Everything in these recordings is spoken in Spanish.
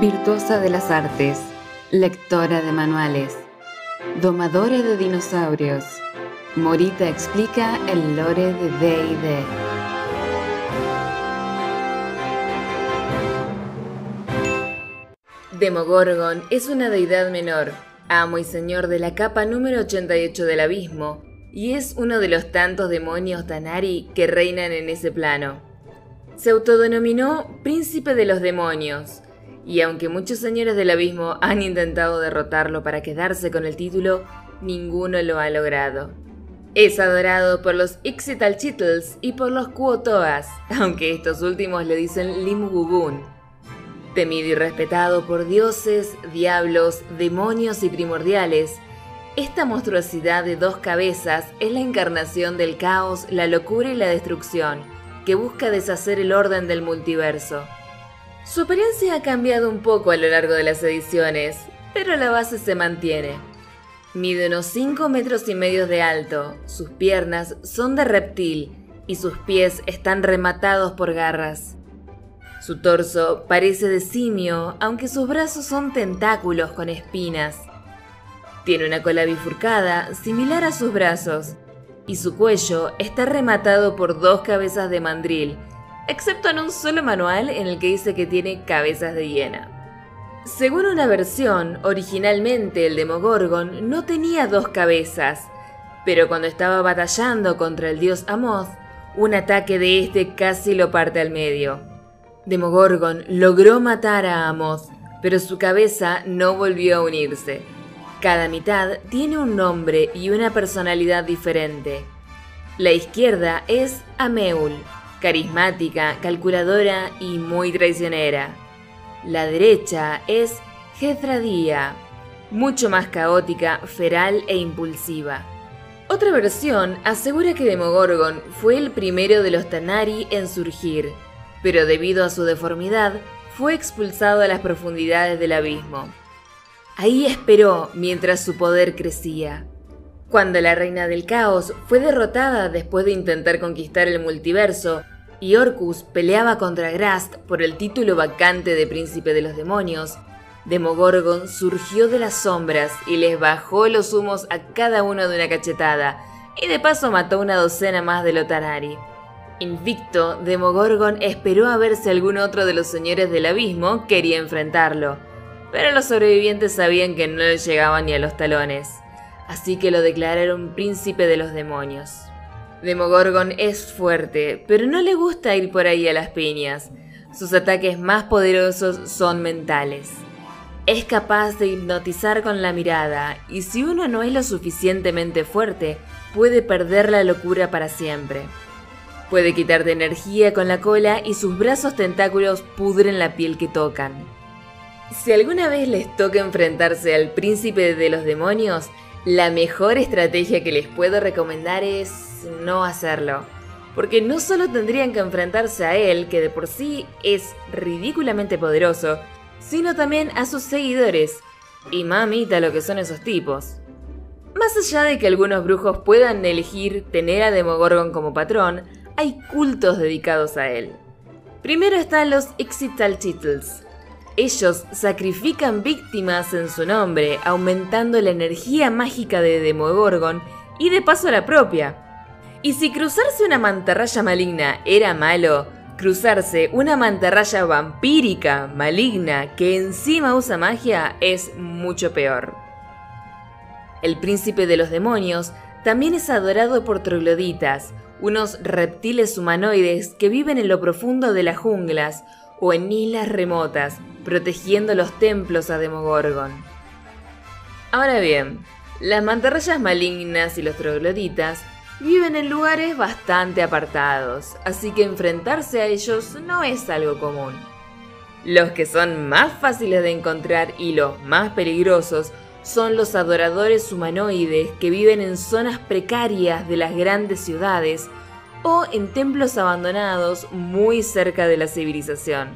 Virtuosa de las artes, lectora de manuales, domadora de dinosaurios, Morita explica el lore de D&D. Demogorgon es una deidad menor, amo y señor de la capa número 88 del abismo, y es uno de los tantos demonios Tanari que reinan en ese plano. Se autodenominó Príncipe de los Demonios, y aunque muchos señores del abismo han intentado derrotarlo para quedarse con el título, ninguno lo ha logrado. Es adorado por los Ixitalchitls y por los Kuotoas, aunque estos últimos le dicen Limgubun. Temido y respetado por dioses, diablos, demonios y primordiales, esta monstruosidad de dos cabezas es la encarnación del caos, la locura y la destrucción, que busca deshacer el orden del multiverso. Su apariencia ha cambiado un poco a lo largo de las ediciones, pero la base se mantiene. Mide unos 5 metros y medio de alto, sus piernas son de reptil y sus pies están rematados por garras. Su torso parece de simio, aunque sus brazos son tentáculos con espinas. Tiene una cola bifurcada, similar a sus brazos, y su cuello está rematado por dos cabezas de mandril, excepto en un solo manual en el que dice que tiene cabezas de hiena. Según una versión, originalmente el Demogorgon no tenía dos cabezas, pero cuando estaba batallando contra el dios Amoth, un ataque de este casi lo parte al medio. Demogorgon logró matar a Amoth, pero su cabeza no volvió a unirse. Cada mitad tiene un nombre y una personalidad diferente. La izquierda es Ameul, carismática, calculadora y muy traicionera. La derecha es Jethradía, mucho más caótica, feral e impulsiva. Otra versión asegura que Demogorgon fue el primero de los Tanari en surgir, pero debido a su deformidad fue expulsado a las profundidades del abismo. Ahí esperó mientras su poder crecía. Cuando la reina del caos fue derrotada después de intentar conquistar el multiverso y Orcus peleaba contra Grast por el título vacante de príncipe de los demonios, Demogorgon surgió de las sombras y les bajó los humos a cada uno de una cachetada, y de paso mató una docena más de Lotarari. Invicto, Demogorgon esperó a ver si algún otro de los señores del abismo quería enfrentarlo, pero los sobrevivientes sabían que no le llegaban ni a los talones así que lo declararon príncipe de los demonios. Demogorgon es fuerte, pero no le gusta ir por ahí a las piñas. Sus ataques más poderosos son mentales. Es capaz de hipnotizar con la mirada, y si uno no es lo suficientemente fuerte, puede perder la locura para siempre. Puede quitarte energía con la cola y sus brazos tentáculos pudren la piel que tocan. Si alguna vez les toca enfrentarse al príncipe de los demonios, la mejor estrategia que les puedo recomendar es no hacerlo. Porque no solo tendrían que enfrentarse a él, que de por sí es ridículamente poderoso, sino también a sus seguidores. Y mamita lo que son esos tipos. Más allá de que algunos brujos puedan elegir tener a Demogorgon como patrón, hay cultos dedicados a él. Primero están los Ixitalchitls, ellos sacrifican víctimas en su nombre, aumentando la energía mágica de Demogorgon y de paso la propia. Y si cruzarse una mantarraya maligna era malo, cruzarse una mantarraya vampírica maligna que encima usa magia es mucho peor. El príncipe de los demonios también es adorado por trogloditas, unos reptiles humanoides que viven en lo profundo de las junglas o en islas remotas, protegiendo los templos a Demogorgon. Ahora bien, las mantarrayas malignas y los trogloditas viven en lugares bastante apartados, así que enfrentarse a ellos no es algo común. Los que son más fáciles de encontrar y los más peligrosos son los adoradores humanoides que viven en zonas precarias de las grandes ciudades o en templos abandonados muy cerca de la civilización.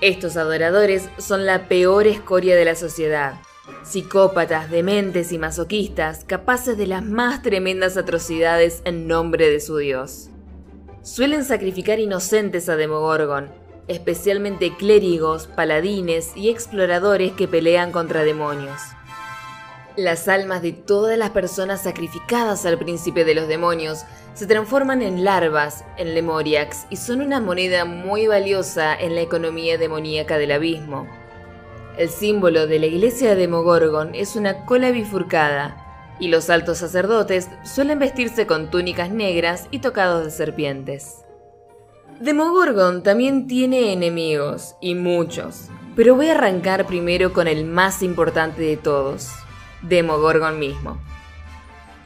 Estos adoradores son la peor escoria de la sociedad. Psicópatas, dementes y masoquistas, capaces de las más tremendas atrocidades en nombre de su dios. Suelen sacrificar inocentes a Demogorgon, especialmente clérigos, paladines y exploradores que pelean contra demonios. Las almas de todas las personas sacrificadas al príncipe de los demonios se transforman en larvas en Lemoriax y son una moneda muy valiosa en la economía demoníaca del abismo. El símbolo de la iglesia de Demogorgon es una cola bifurcada, y los altos sacerdotes suelen vestirse con túnicas negras y tocados de serpientes. Demogorgon también tiene enemigos, y muchos, pero voy a arrancar primero con el más importante de todos, Demogorgon mismo.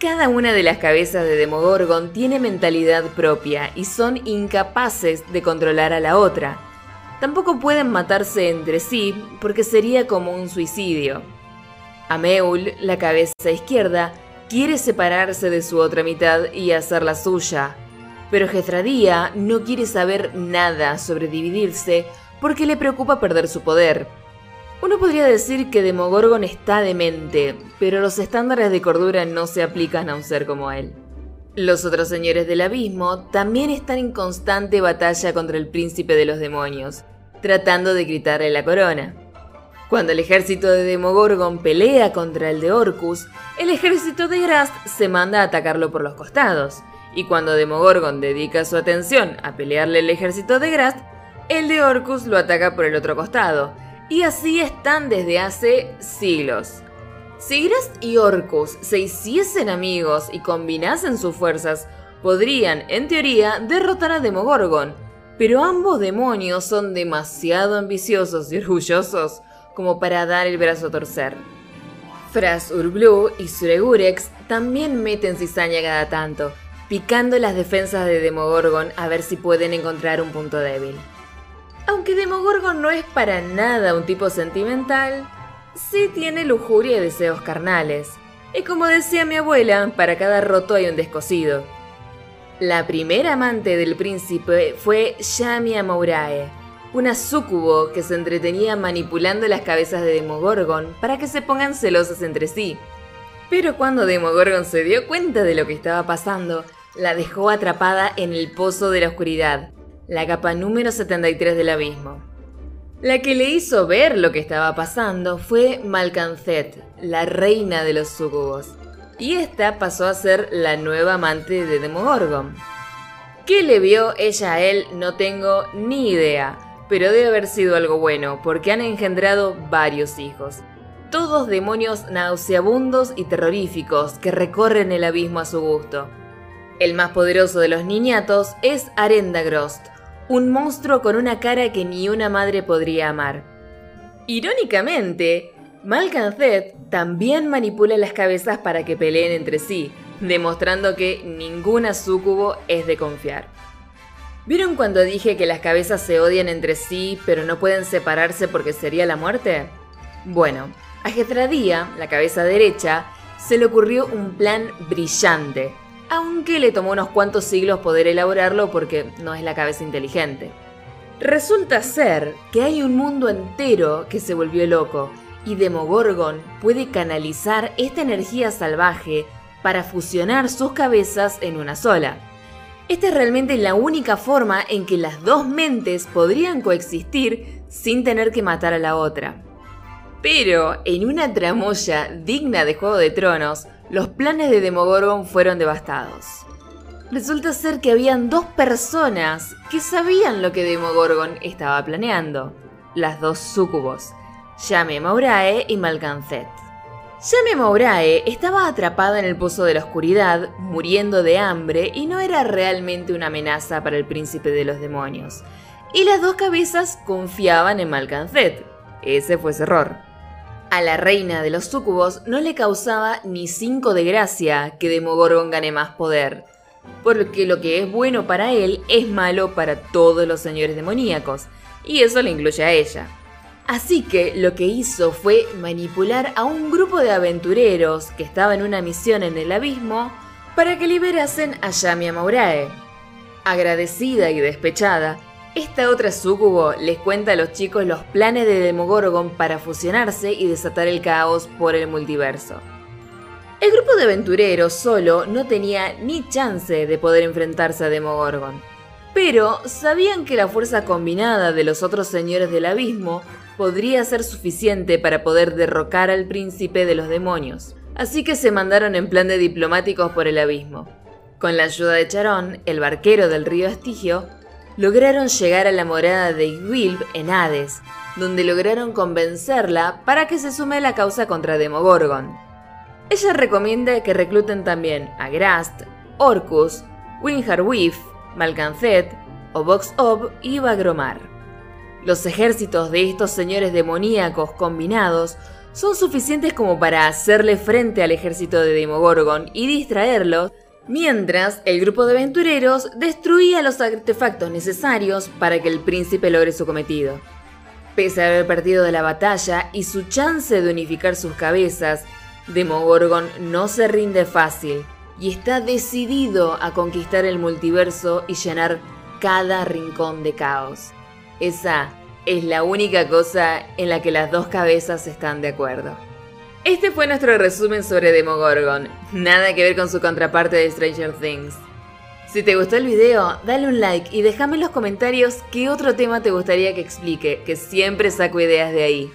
Cada una de las cabezas de Demogorgon tiene mentalidad propia y son incapaces de controlar a la otra. Tampoco pueden matarse entre sí porque sería como un suicidio. Ameul, la cabeza izquierda, quiere separarse de su otra mitad y hacer la suya, pero Jethradía no quiere saber nada sobre dividirse porque le preocupa perder su poder. Uno podría decir que Demogorgon está demente, pero los estándares de cordura no se aplican a un ser como él. Los otros señores del abismo también están en constante batalla contra el príncipe de los demonios, tratando de quitarle la corona. Cuando el ejército de Demogorgon pelea contra el de Orcus, el ejército de Grast se manda a atacarlo por los costados. Y cuando Demogorgon dedica su atención a pelearle el ejército de Grast, el de Orcus lo ataca por el otro costado. Y así están desde hace siglos. Si Grast y Orcus se hiciesen amigos y combinasen sus fuerzas, podrían, en teoría, derrotar a Demogorgon. Pero ambos demonios son demasiado ambiciosos y orgullosos como para dar el brazo a torcer. Fras Urblu y Suregurex también meten cizaña cada tanto, picando las defensas de Demogorgon a ver si pueden encontrar un punto débil. Aunque Demogorgon no es para nada un tipo sentimental, sí tiene lujuria y deseos carnales. Y como decía mi abuela, para cada roto hay un descosido. La primera amante del príncipe fue Yamia Mourae, una súcubo que se entretenía manipulando las cabezas de Demogorgon para que se pongan celosas entre sí. Pero cuando Demogorgon se dio cuenta de lo que estaba pasando, la dejó atrapada en el pozo de la oscuridad, la capa número 73 del abismo. La que le hizo ver lo que estaba pasando fue Malcanzet, la reina de los súcubos, y esta pasó a ser la nueva amante de Demogorgon. ¿Qué le vio ella a él? No tengo ni idea pero debe haber sido algo bueno, porque han engendrado varios hijos. Todos demonios nauseabundos y terroríficos que recorren el abismo a su gusto. El más poderoso de los niñatos es Arendagrost, un monstruo con una cara que ni una madre podría amar. Irónicamente, Malcanzet también manipula las cabezas para que peleen entre sí, demostrando que ninguna súcubo es de confiar. ¿Vieron cuando dije que las cabezas se odian entre sí, pero no pueden separarse porque sería la muerte? Bueno, a Getradía, la cabeza derecha, se le ocurrió un plan brillante, aunque le tomó unos cuantos siglos poder elaborarlo porque no es la cabeza inteligente. Resulta ser que hay un mundo entero que se volvió loco y Demogorgon puede canalizar esta energía salvaje para fusionar sus cabezas en una sola. Esta es realmente la única forma en que las dos mentes podrían coexistir sin tener que matar a la otra. Pero en una tramoya digna de Juego de Tronos, los planes de Demogorgon fueron devastados. Resulta ser que habían dos personas que sabían lo que Demogorgon estaba planeando, las dos súcubos, Yame Maurae y Malcanzet. Yame Mourae estaba atrapada en el pozo de la oscuridad, muriendo de hambre y no era realmente una amenaza para el príncipe de los demonios. Y las dos cabezas confiaban en Malcanzet. Ese fue su error. A la reina de los súcubos no le causaba ni cinco de gracia que Demogorgon gane más poder, porque lo que es bueno para él es malo para todos los señores demoníacos, y eso le incluye a ella. Así que lo que hizo fue manipular a un grupo de aventureros que estaba en una misión en el abismo para que liberasen a Yamia Maurae. Agradecida y despechada, esta otra sucubo les cuenta a los chicos los planes de Demogorgon para fusionarse y desatar el caos por el multiverso. El grupo de aventureros solo no tenía ni chance de poder enfrentarse a Demogorgon pero sabían que la fuerza combinada de los otros señores del abismo podría ser suficiente para poder derrocar al príncipe de los demonios. Así que se mandaron en plan de diplomáticos por el abismo. Con la ayuda de Charón, el barquero del río Estigio, lograron llegar a la morada de Igwilb en Hades, donde lograron convencerla para que se sume a la causa contra Demogorgon. Ella recomienda que recluten también a Grast, Orcus, Winharwif, Malcanzet, Obox-Ob y Bagromar. Los ejércitos de estos señores demoníacos combinados son suficientes como para hacerle frente al ejército de Demogorgon y distraerlos mientras el grupo de aventureros destruía los artefactos necesarios para que el príncipe logre su cometido. Pese a haber perdido de la batalla y su chance de unificar sus cabezas, Demogorgon no se rinde fácil y está decidido a conquistar el multiverso y llenar cada rincón de caos. Esa es la única cosa en la que las dos cabezas están de acuerdo. Este fue nuestro resumen sobre Demogorgon, nada que ver con su contraparte de Stranger Things. Si te gustó el video, dale un like y déjame en los comentarios qué otro tema te gustaría que explique, que siempre saco ideas de ahí.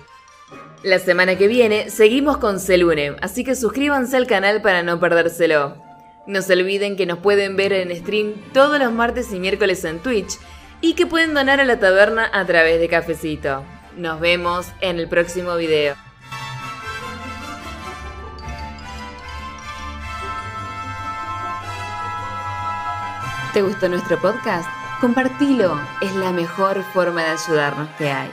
La semana que viene seguimos con Selune, así que suscríbanse al canal para no perdérselo. No se olviden que nos pueden ver en stream todos los martes y miércoles en Twitch y que pueden donar a la taberna a través de Cafecito. Nos vemos en el próximo video. ¿Te gustó nuestro podcast? Compartilo, es la mejor forma de ayudarnos que hay.